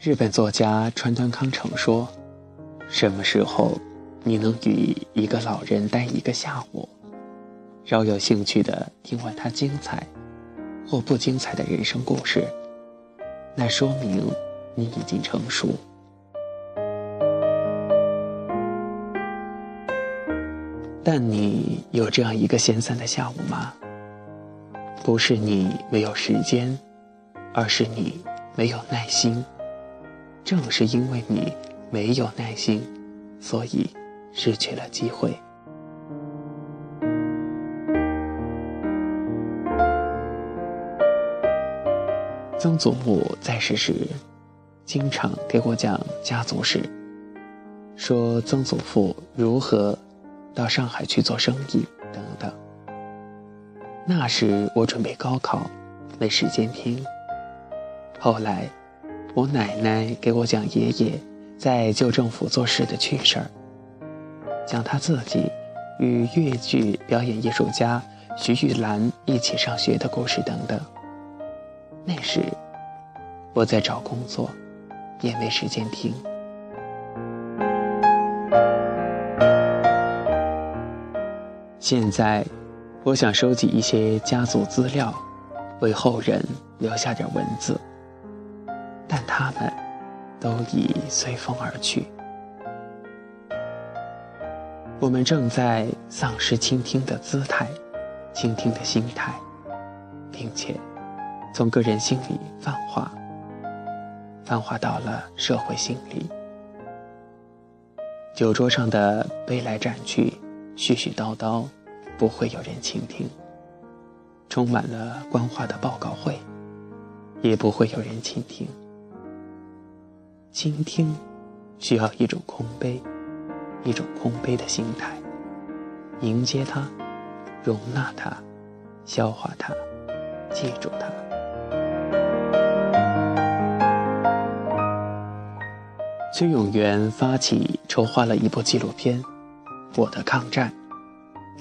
日本作家川端康成说：“什么时候你能与一个老人待一个下午，饶有兴趣的听完他精彩或不精彩的人生故事，那说明你已经成熟。但你有这样一个闲散的下午吗？不是你没有时间，而是你没有耐心。”正是因为你没有耐心，所以失去了机会。曾祖母在世时，经常给我讲家族史，说曾祖父如何到上海去做生意等等。那时我准备高考，没时间听。后来。我奶奶给我讲爷爷在旧政府做事的趣事儿，讲他自己与越剧表演艺术家徐玉兰一起上学的故事等等。那时我在找工作，也没时间听。现在我想收集一些家族资料，为后人留下点文字。他们都已随风而去。我们正在丧失倾听的姿态，倾听的心态，并且从个人心里泛化，泛化到了社会心理。酒桌上的杯来盏去，絮絮叨叨，不会有人倾听；充满了官话的报告会，也不会有人倾听。倾听，需要一种空杯，一种空杯的心态，迎接它，容纳它，消化它，记住它。崔永元发起筹划了一部纪录片《我的抗战》，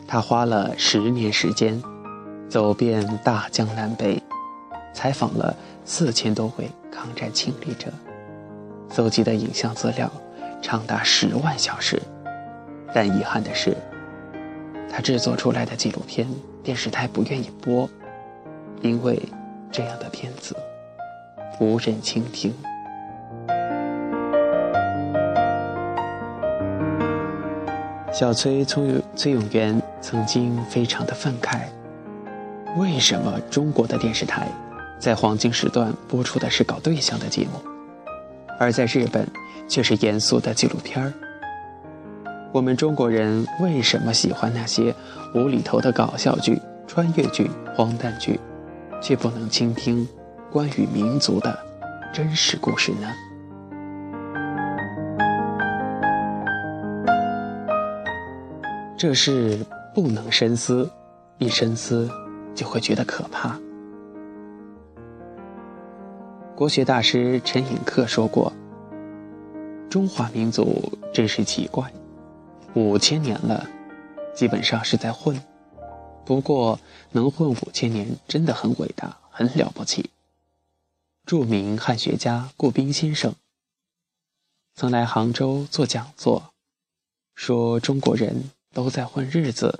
他花了十年时间，走遍大江南北，采访了四千多位抗战亲历者。搜集的影像资料长达十万小时，但遗憾的是，他制作出来的纪录片电视台不愿意播，因为这样的片子无人倾听。小崔崔崔永元曾经非常的愤慨：为什么中国的电视台在黄金时段播出的是搞对象的节目？而在日本，却是严肃的纪录片儿。我们中国人为什么喜欢那些无厘头的搞笑剧、穿越剧、荒诞剧，却不能倾听关于民族的真实故事呢？这事不能深思，一深思就会觉得可怕。国学大师陈寅恪说过：“中华民族真是奇怪，五千年了，基本上是在混。不过能混五千年，真的很伟大，很了不起。”著名汉学家顾彬先生曾来杭州做讲座，说中国人都在混日子。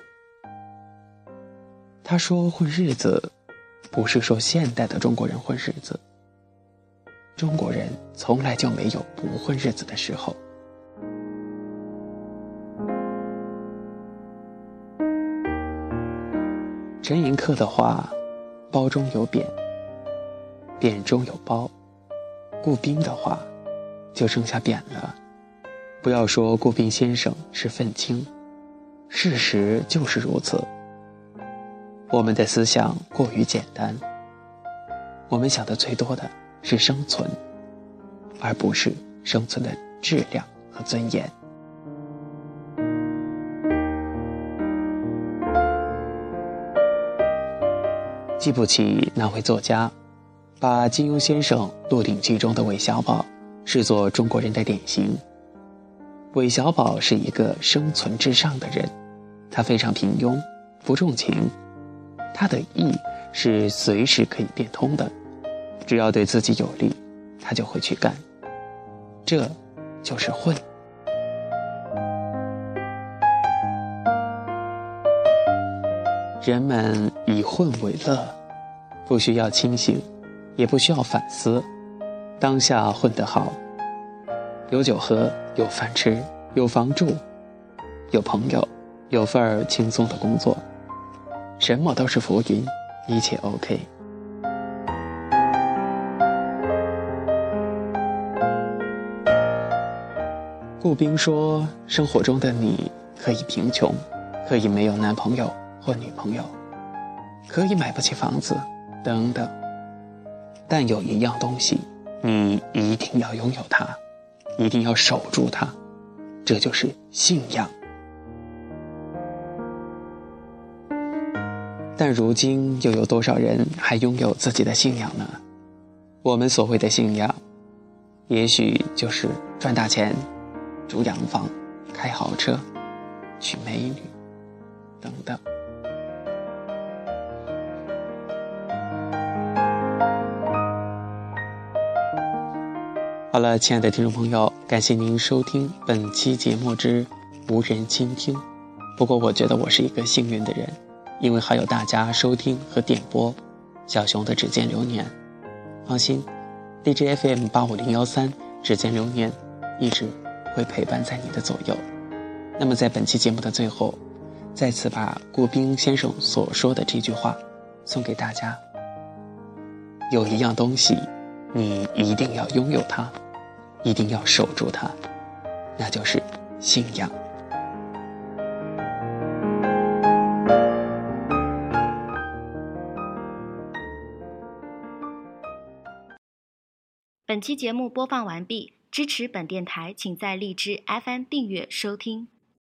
他说：“混日子，不是说现代的中国人混日子。”中国人从来就没有不混日子的时候。陈寅恪的话，包中有扁，扁中有包。顾彬的话，就剩下扁了。不要说顾彬先生是愤青，事实就是如此。我们的思想过于简单，我们想的最多的。是生存，而不是生存的质量和尊严。记不起哪位作家，把金庸先生《鹿鼎记》中的韦小宝视作中国人的典型。韦小宝是一个生存至上的人，他非常平庸，不重情，他的义是随时可以变通的。只要对自己有利，他就会去干，这就是混。人们以混为乐，不需要清醒，也不需要反思，当下混得好，有酒喝，有饭吃，有房住，有朋友，有份儿轻松的工作，什么都是浮云，一切 OK。顾冰说：“生活中的你可以贫穷，可以没有男朋友。”或女朋友，可以买不起房子，等等。但有一样东西，你一定要拥有它，一定要守住它，这就是信仰。但如今又有多少人还拥有自己的信仰呢？我们所谓的信仰，也许就是赚大钱、住洋房、开豪车、娶美女，等等。好了，亲爱的听众朋友，感谢您收听本期节目之无人倾听。不过，我觉得我是一个幸运的人，因为还有大家收听和点播小熊的指尖流年。放心，DJ FM 八五零幺三指尖流年一直会陪伴在你的左右。那么，在本期节目的最后，再次把顾冰先生所说的这句话送给大家：有一样东西，你一定要拥有它。一定要守住它，那就是信仰。本期节目播放完毕，支持本电台，请在荔枝 FM 订阅收听。